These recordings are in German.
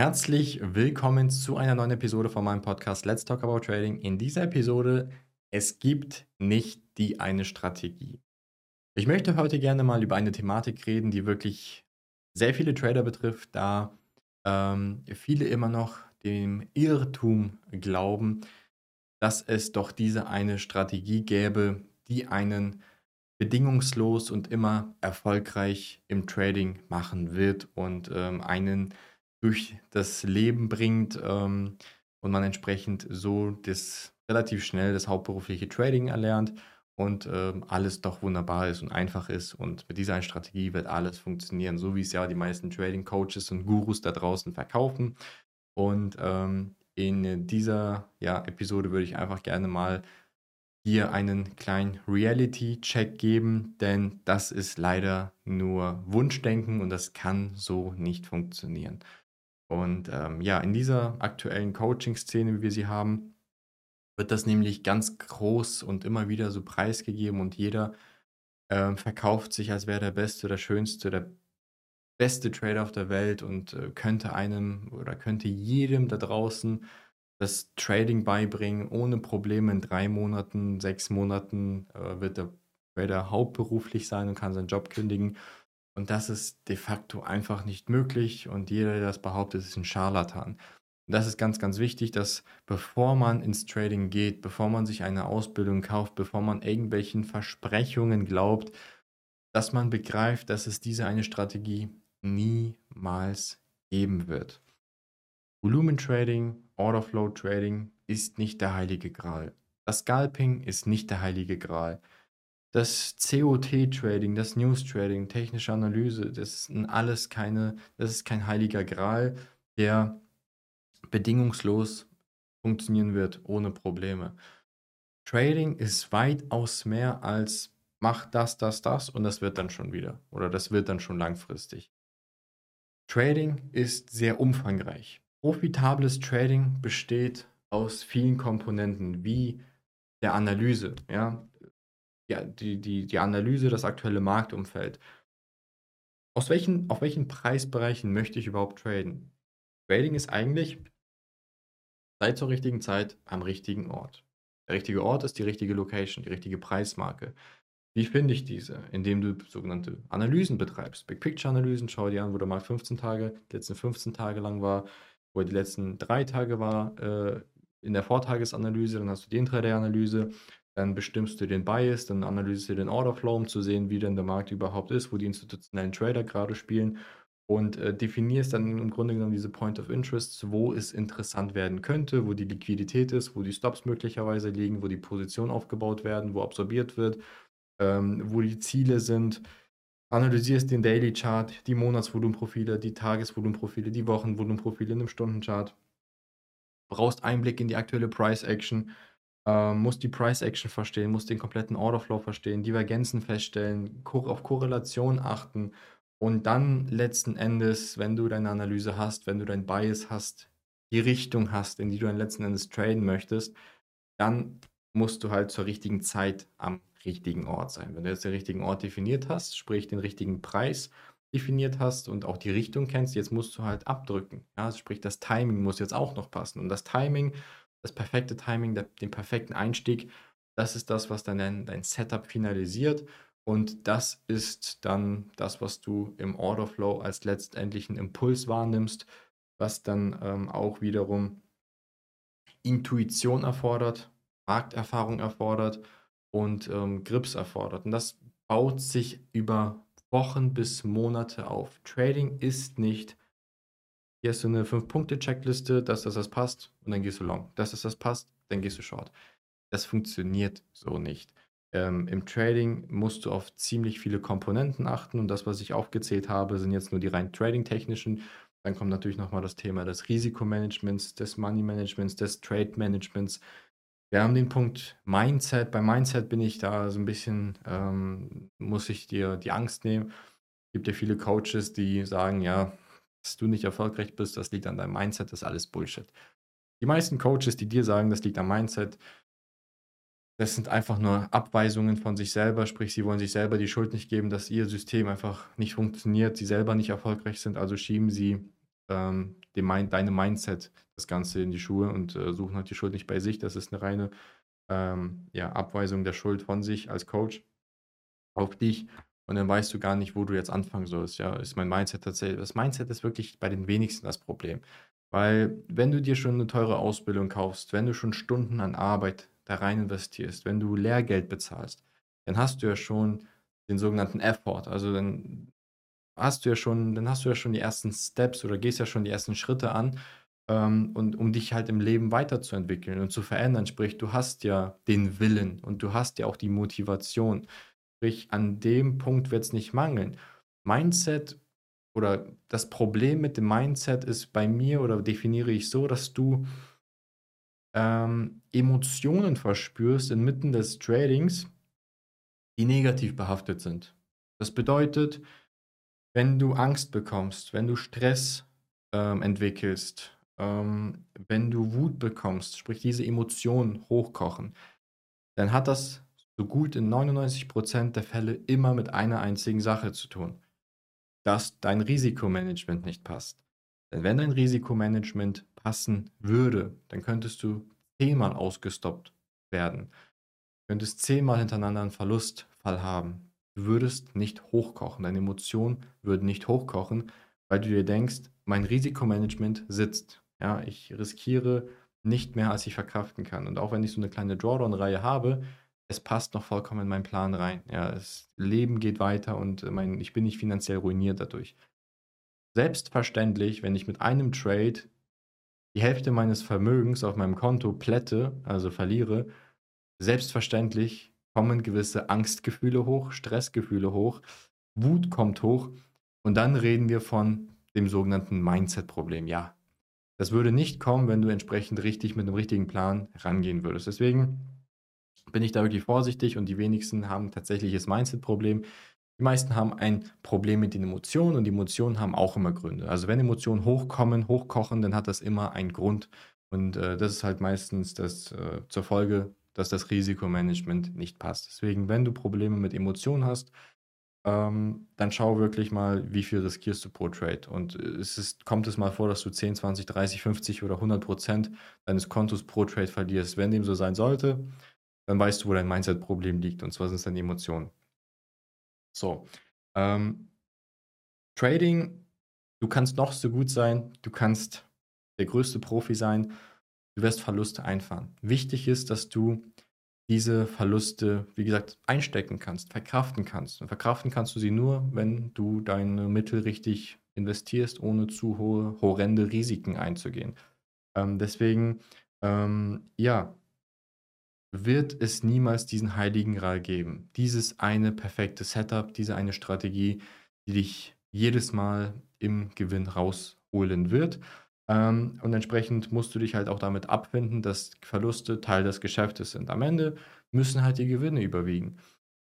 Herzlich willkommen zu einer neuen Episode von meinem Podcast Let's Talk About Trading. In dieser Episode, es gibt nicht die eine Strategie. Ich möchte heute gerne mal über eine Thematik reden, die wirklich sehr viele Trader betrifft, da ähm, viele immer noch dem Irrtum glauben, dass es doch diese eine Strategie gäbe, die einen bedingungslos und immer erfolgreich im Trading machen wird und ähm, einen durch das Leben bringt ähm, und man entsprechend so das relativ schnell das hauptberufliche Trading erlernt und ähm, alles doch wunderbar ist und einfach ist. Und mit dieser Strategie wird alles funktionieren, so wie es ja die meisten Trading-Coaches und Gurus da draußen verkaufen. Und ähm, in dieser ja, Episode würde ich einfach gerne mal hier einen kleinen Reality-Check geben, denn das ist leider nur Wunschdenken und das kann so nicht funktionieren. Und ähm, ja, in dieser aktuellen Coaching-Szene, wie wir sie haben, wird das nämlich ganz groß und immer wieder so preisgegeben und jeder äh, verkauft sich, als wäre der beste, der schönste, der beste Trader auf der Welt und äh, könnte einem oder könnte jedem da draußen das Trading beibringen, ohne Probleme. In drei Monaten, sechs Monaten äh, wird der Trader hauptberuflich sein und kann seinen Job kündigen. Und das ist de facto einfach nicht möglich. Und jeder, der das behauptet, ist ein Scharlatan. Und das ist ganz, ganz wichtig, dass bevor man ins Trading geht, bevor man sich eine Ausbildung kauft, bevor man irgendwelchen Versprechungen glaubt, dass man begreift, dass es diese eine Strategie niemals geben wird. Volumen-Trading, Order-Flow-Trading ist nicht der heilige Gral. Das Scalping ist nicht der heilige Gral. Das COT-Trading, das News-Trading, technische Analyse, das sind alles keine, das ist kein heiliger Gral, der bedingungslos funktionieren wird, ohne Probleme. Trading ist weitaus mehr als mach das, das, das und das wird dann schon wieder oder das wird dann schon langfristig. Trading ist sehr umfangreich. Profitables Trading besteht aus vielen Komponenten wie der Analyse, ja, ja die, die, die Analyse, das aktuelle Marktumfeld. Aus welchen, auf welchen Preisbereichen möchte ich überhaupt traden? Trading ist eigentlich Sei zur richtigen Zeit am richtigen Ort. Der richtige Ort ist die richtige Location, die richtige Preismarke. Wie finde ich diese? Indem du sogenannte Analysen betreibst. Big Picture Analysen, schau dir an, wo der Markt 15 Tage, die letzten 15 Tage lang war, wo er die letzten drei Tage war äh, in der Vortagesanalyse, dann hast du die Intraday-Analyse, dann bestimmst du den Bias, dann analysierst du den Orderflow, um zu sehen, wie denn der Markt überhaupt ist, wo die institutionellen Trader gerade spielen und äh, definierst dann im Grunde genommen diese Point of Interest, wo es interessant werden könnte, wo die Liquidität ist, wo die Stops möglicherweise liegen, wo die Positionen aufgebaut werden, wo absorbiert wird, ähm, wo die Ziele sind. Analysierst den Daily Chart, die Monatsvolumenprofile, die Tagesvolumenprofile, die Wochenvolumenprofile in einem Stundenchart. Brauchst Einblick in die aktuelle Price Action, äh, musst die Price Action verstehen, musst den kompletten Orderflow verstehen, Divergenzen feststellen, auf Korrelation achten und dann letzten Endes, wenn du deine Analyse hast, wenn du dein Bias hast, die Richtung hast, in die du dann letzten Endes traden möchtest, dann musst du halt zur richtigen Zeit am richtigen Ort sein. Wenn du jetzt den richtigen Ort definiert hast, sprich den richtigen Preis definiert hast und auch die Richtung kennst, jetzt musst du halt abdrücken. Ja, sprich, das Timing muss jetzt auch noch passen. Und das Timing, das perfekte Timing, der, den perfekten Einstieg, das ist das, was dann dein, dein Setup finalisiert und das ist dann das, was du im Orderflow als letztendlichen Impuls wahrnimmst, was dann ähm, auch wiederum Intuition erfordert, Markterfahrung erfordert und ähm, Grips erfordert. Und das baut sich über Wochen bis Monate auf. Trading ist nicht, hier hast du eine 5-Punkte-Checkliste, dass das, passt und dann gehst du long. Dass das, das passt, dann gehst du short. Das funktioniert so nicht. Ähm, Im Trading musst du auf ziemlich viele Komponenten achten und das, was ich aufgezählt habe, sind jetzt nur die rein trading-technischen. Dann kommt natürlich nochmal das Thema des Risikomanagements, des Money-Managements, des Trade-Managements. Wir haben den Punkt Mindset. Bei Mindset bin ich da so ein bisschen, ähm, muss ich dir die Angst nehmen. Es gibt ja viele Coaches, die sagen, ja, dass du nicht erfolgreich bist, das liegt an deinem Mindset, das ist alles Bullshit. Die meisten Coaches, die dir sagen, das liegt am Mindset, das sind einfach nur Abweisungen von sich selber, sprich, sie wollen sich selber die Schuld nicht geben, dass ihr System einfach nicht funktioniert, sie selber nicht erfolgreich sind, also schieben sie ähm, dem, deinem Mindset das Ganze in die Schuhe und äh, suchen halt die Schuld nicht bei sich. Das ist eine reine ähm, ja, Abweisung der Schuld von sich als Coach auf dich. Und dann weißt du gar nicht, wo du jetzt anfangen sollst. Ja, ist mein Mindset tatsächlich. Das Mindset ist wirklich bei den wenigsten das Problem. Weil, wenn du dir schon eine teure Ausbildung kaufst, wenn du schon Stunden an Arbeit da rein investierst, wenn du Lehrgeld bezahlst, dann hast du ja schon den sogenannten Effort. Also dann hast du ja schon, dann hast du ja schon die ersten Steps oder gehst ja schon die ersten Schritte an, ähm, und um dich halt im Leben weiterzuentwickeln und zu verändern. Sprich, du hast ja den Willen und du hast ja auch die Motivation. Sprich, an dem Punkt wird es nicht mangeln. Mindset oder das Problem mit dem Mindset ist bei mir oder definiere ich so, dass du ähm, Emotionen verspürst inmitten des Tradings, die negativ behaftet sind. Das bedeutet, wenn du Angst bekommst, wenn du Stress ähm, entwickelst, ähm, wenn du Wut bekommst, sprich diese Emotionen hochkochen, dann hat das so gut in 99% der Fälle immer mit einer einzigen Sache zu tun, dass dein Risikomanagement nicht passt. Denn wenn dein Risikomanagement passen würde, dann könntest du zehnmal ausgestoppt werden. Du könntest zehnmal hintereinander einen Verlustfall haben. Du würdest nicht hochkochen. Deine Emotionen würden nicht hochkochen, weil du dir denkst, mein Risikomanagement sitzt. Ja, ich riskiere nicht mehr, als ich verkraften kann. Und auch wenn ich so eine kleine Drawdown-Reihe habe, es passt noch vollkommen in meinen Plan rein. Ja, das Leben geht weiter und mein, ich bin nicht finanziell ruiniert dadurch. Selbstverständlich, wenn ich mit einem Trade die Hälfte meines Vermögens auf meinem Konto plätte, also verliere, selbstverständlich kommen gewisse Angstgefühle hoch, Stressgefühle hoch, Wut kommt hoch und dann reden wir von dem sogenannten Mindset-Problem. Ja, das würde nicht kommen, wenn du entsprechend richtig mit einem richtigen Plan rangehen würdest. Deswegen bin ich da wirklich vorsichtig und die wenigsten haben tatsächlich das Mindset-Problem. Die meisten haben ein Problem mit den Emotionen und die Emotionen haben auch immer Gründe. Also wenn Emotionen hochkommen, hochkochen, dann hat das immer einen Grund und äh, das ist halt meistens das äh, zur Folge, dass das Risikomanagement nicht passt. Deswegen, wenn du Probleme mit Emotionen hast, ähm, dann schau wirklich mal, wie viel riskierst du pro Trade. Und äh, es ist, kommt es mal vor, dass du 10, 20, 30, 50 oder 100 Prozent deines Kontos pro Trade verlierst. Wenn dem so sein sollte, dann weißt du, wo dein Mindset-Problem liegt. Und zwar sind es die Emotionen. So. Ähm, Trading, du kannst noch so gut sein, du kannst der größte Profi sein, du wirst Verluste einfahren. Wichtig ist, dass du diese Verluste, wie gesagt, einstecken kannst, verkraften kannst. Und verkraften kannst du sie nur, wenn du deine Mittel richtig investierst, ohne zu hohe, horrende Risiken einzugehen. Ähm, deswegen, ähm, ja, wird es niemals diesen heiligen Gral geben. Dieses eine perfekte Setup, diese eine Strategie, die dich jedes Mal im Gewinn rausholen wird. Ähm, und entsprechend musst du dich halt auch damit abfinden, dass Verluste Teil des Geschäftes sind. Am Ende müssen halt die Gewinne überwiegen.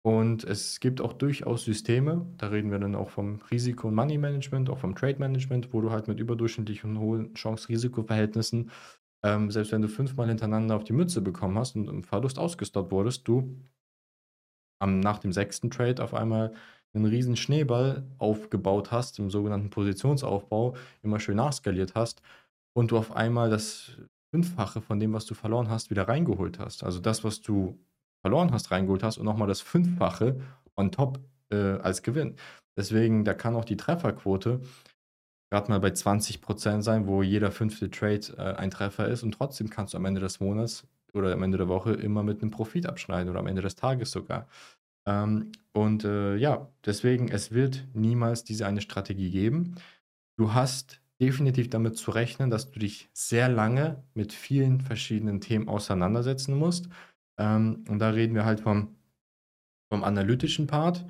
Und es gibt auch durchaus Systeme, da reden wir dann auch vom Risiko- und Money-Management, auch vom Trade-Management, wo du halt mit überdurchschnittlichen hohen Chance-Risiko-Verhältnissen, ähm, selbst wenn du fünfmal hintereinander auf die Mütze bekommen hast und im Verlust ausgestoppt wurdest, du am, nach dem sechsten Trade auf einmal einen riesen Schneeball aufgebaut hast, im sogenannten Positionsaufbau, immer schön nachskaliert hast und du auf einmal das Fünffache von dem, was du verloren hast, wieder reingeholt hast. Also das, was du verloren hast, reingeholt hast und nochmal das Fünffache on top äh, als Gewinn. Deswegen, da kann auch die Trefferquote gerade mal bei 20% sein, wo jeder fünfte Trade äh, ein Treffer ist und trotzdem kannst du am Ende des Monats oder am Ende der Woche immer mit einem Profit abschneiden oder am Ende des Tages sogar. Ähm, und äh, ja, deswegen, es wird niemals diese eine Strategie geben. Du hast definitiv damit zu rechnen, dass du dich sehr lange mit vielen verschiedenen Themen auseinandersetzen musst. Ähm, und da reden wir halt vom, vom analytischen Part.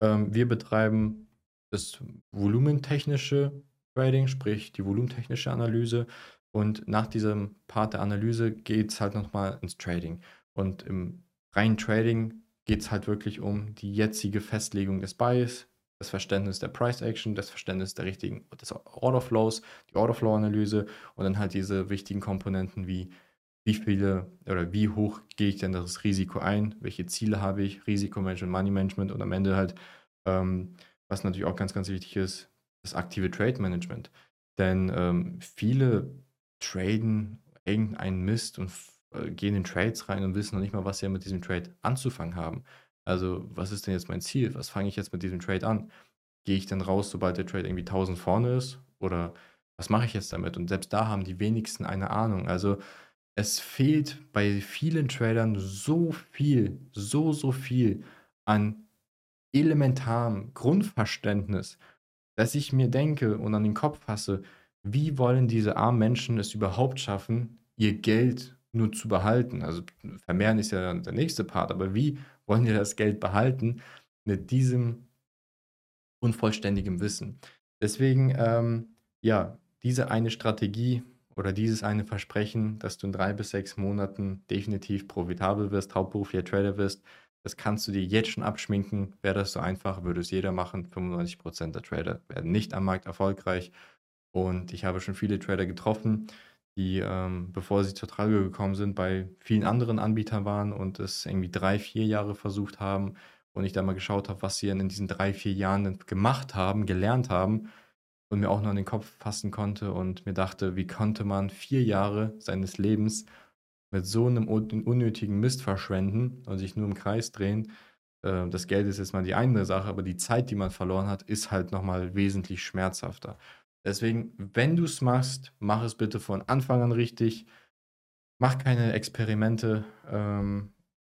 Ähm, wir betreiben das volumentechnische Trading, sprich die volumentechnische Analyse. Und nach diesem Part der Analyse geht es halt nochmal ins Trading. Und im reinen Trading geht es halt wirklich um die jetzige Festlegung des Buys, das Verständnis der Price Action, das Verständnis der richtigen des Order Flows, die Order Flow Analyse und dann halt diese wichtigen Komponenten wie wie viele oder wie hoch gehe ich denn das Risiko ein, welche Ziele habe ich, Risikomanagement, Money Management und am Ende halt, ähm, was natürlich auch ganz, ganz wichtig ist, das aktive Trade Management. Denn ähm, viele traden irgendeinen Mist und äh, gehen in Trades rein und wissen noch nicht mal, was sie mit diesem Trade anzufangen haben. Also, was ist denn jetzt mein Ziel? Was fange ich jetzt mit diesem Trade an? Gehe ich dann raus, sobald der Trade irgendwie 1000 vorne ist? Oder was mache ich jetzt damit? Und selbst da haben die wenigsten eine Ahnung. Also, es fehlt bei vielen Tradern so viel, so, so viel an elementarem Grundverständnis, dass ich mir denke und an den Kopf fasse, wie wollen diese armen Menschen es überhaupt schaffen, ihr Geld nur zu behalten? Also vermehren ist ja der nächste Part, aber wie wollen die das Geld behalten mit diesem unvollständigen Wissen? Deswegen, ähm, ja, diese eine Strategie oder dieses eine Versprechen, dass du in drei bis sechs Monaten definitiv profitabel wirst, hauptberuflicher Trader wirst, das kannst du dir jetzt schon abschminken. Wäre das so einfach, würde es jeder machen. 95% der Trader werden nicht am Markt erfolgreich. Und ich habe schon viele Trader getroffen, die, ähm, bevor sie zur Trage gekommen sind, bei vielen anderen Anbietern waren und es irgendwie drei, vier Jahre versucht haben. Und ich da mal geschaut habe, was sie in diesen drei, vier Jahren gemacht haben, gelernt haben und mir auch noch in den Kopf fassen konnte und mir dachte, wie konnte man vier Jahre seines Lebens mit so einem unnötigen Mist verschwenden und sich nur im Kreis drehen. Äh, das Geld ist jetzt mal die eine Sache, aber die Zeit, die man verloren hat, ist halt nochmal wesentlich schmerzhafter. Deswegen, wenn du es machst, mach es bitte von Anfang an richtig. Mach keine Experimente. Ähm,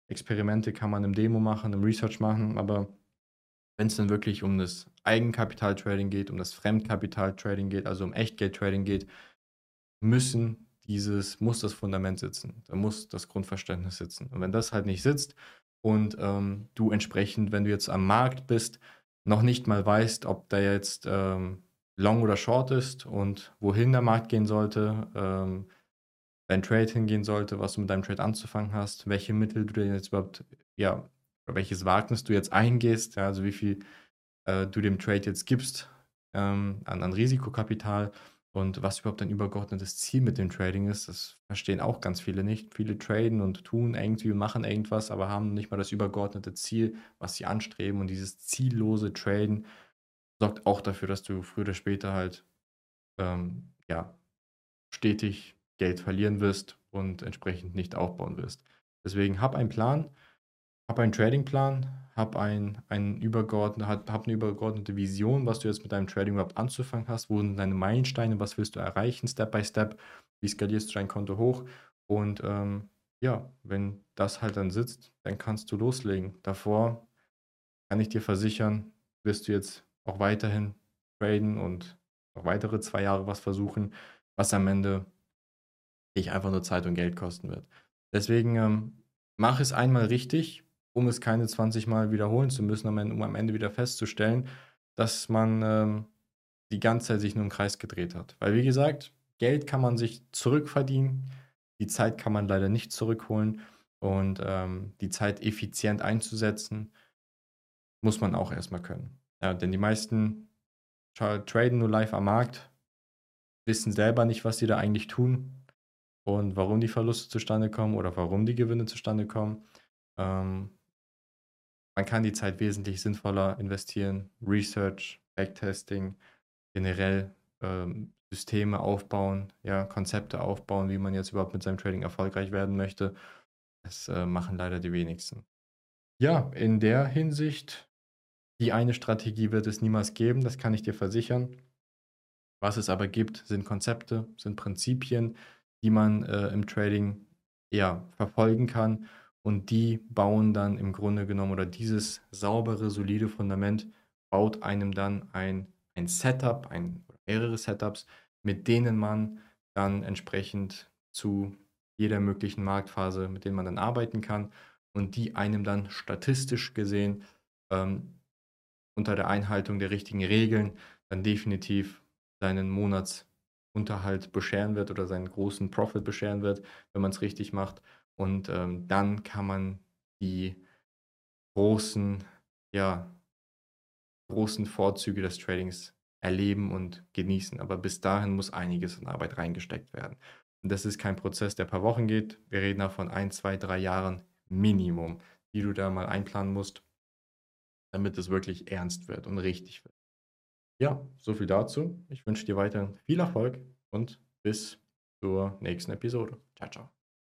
Experimente kann man im Demo machen, im Research machen, aber wenn es dann wirklich um das Eigenkapital-Trading geht, um das Fremdkapital-Trading geht, also um Echtgeld-Trading geht, müssen dieses, muss das Fundament sitzen. Da muss das Grundverständnis sitzen. Und wenn das halt nicht sitzt und ähm, du entsprechend, wenn du jetzt am Markt bist, noch nicht mal weißt, ob da jetzt ähm, Long oder Short ist und wohin der Markt gehen sollte, ähm, dein Trade hingehen sollte, was du mit deinem Trade anzufangen hast, welche Mittel du dir jetzt überhaupt, ja, welches Wagnis du jetzt eingehst, ja, also wie viel äh, du dem Trade jetzt gibst ähm, an, an Risikokapital und was überhaupt ein übergeordnetes Ziel mit dem Trading ist, das verstehen auch ganz viele nicht. Viele traden und tun irgendwie machen irgendwas, aber haben nicht mal das übergeordnete Ziel, was sie anstreben. Und dieses ziellose Traden sorgt auch dafür, dass du früher oder später halt ähm, ja, stetig Geld verlieren wirst und entsprechend nicht aufbauen wirst. Deswegen hab einen Plan, hab einen Tradingplan, hab, ein, ein übergeordnet, hab, hab eine übergeordnete Vision, was du jetzt mit deinem Trading überhaupt anzufangen hast, wo sind deine Meilensteine, was willst du erreichen, Step by Step, wie skalierst du dein Konto hoch und ähm, ja, wenn das halt dann sitzt, dann kannst du loslegen. Davor kann ich dir versichern, wirst du jetzt auch weiterhin traden und noch weitere zwei Jahre was versuchen, was am Ende dich einfach nur Zeit und Geld kosten wird. Deswegen ähm, mach es einmal richtig, um es keine 20 Mal wiederholen zu müssen, um am Ende wieder festzustellen, dass man ähm, die ganze Zeit sich nur im Kreis gedreht hat. Weil wie gesagt, Geld kann man sich zurückverdienen, die Zeit kann man leider nicht zurückholen und ähm, die Zeit effizient einzusetzen, muss man auch erstmal können. Ja, denn die meisten traden nur live am Markt, wissen selber nicht, was sie da eigentlich tun und warum die Verluste zustande kommen oder warum die Gewinne zustande kommen. Ähm, man kann die Zeit wesentlich sinnvoller investieren. Research, Backtesting, generell ähm, Systeme aufbauen, ja, Konzepte aufbauen, wie man jetzt überhaupt mit seinem Trading erfolgreich werden möchte. Das äh, machen leider die wenigsten. Ja, in der Hinsicht, die eine Strategie wird es niemals geben, das kann ich dir versichern. Was es aber gibt, sind Konzepte, sind Prinzipien, die man äh, im Trading ja, verfolgen kann und die bauen dann im Grunde genommen oder dieses saubere, solide Fundament baut einem dann ein, ein Setup, ein, mehrere Setups, mit denen man dann entsprechend zu jeder möglichen Marktphase, mit denen man dann arbeiten kann und die einem dann statistisch gesehen ähm, unter der Einhaltung der richtigen Regeln dann definitiv seinen Monatsunterhalt bescheren wird oder seinen großen Profit bescheren wird, wenn man es richtig macht. Und ähm, dann kann man die großen, ja, großen Vorzüge des Tradings erleben und genießen. Aber bis dahin muss einiges an Arbeit reingesteckt werden. Und das ist kein Prozess, der ein paar Wochen geht. Wir reden da von ein, zwei, drei Jahren Minimum, die du da mal einplanen musst, damit es wirklich ernst wird und richtig wird. Ja, so viel dazu. Ich wünsche dir weiterhin viel Erfolg und bis zur nächsten Episode. Ciao, ciao.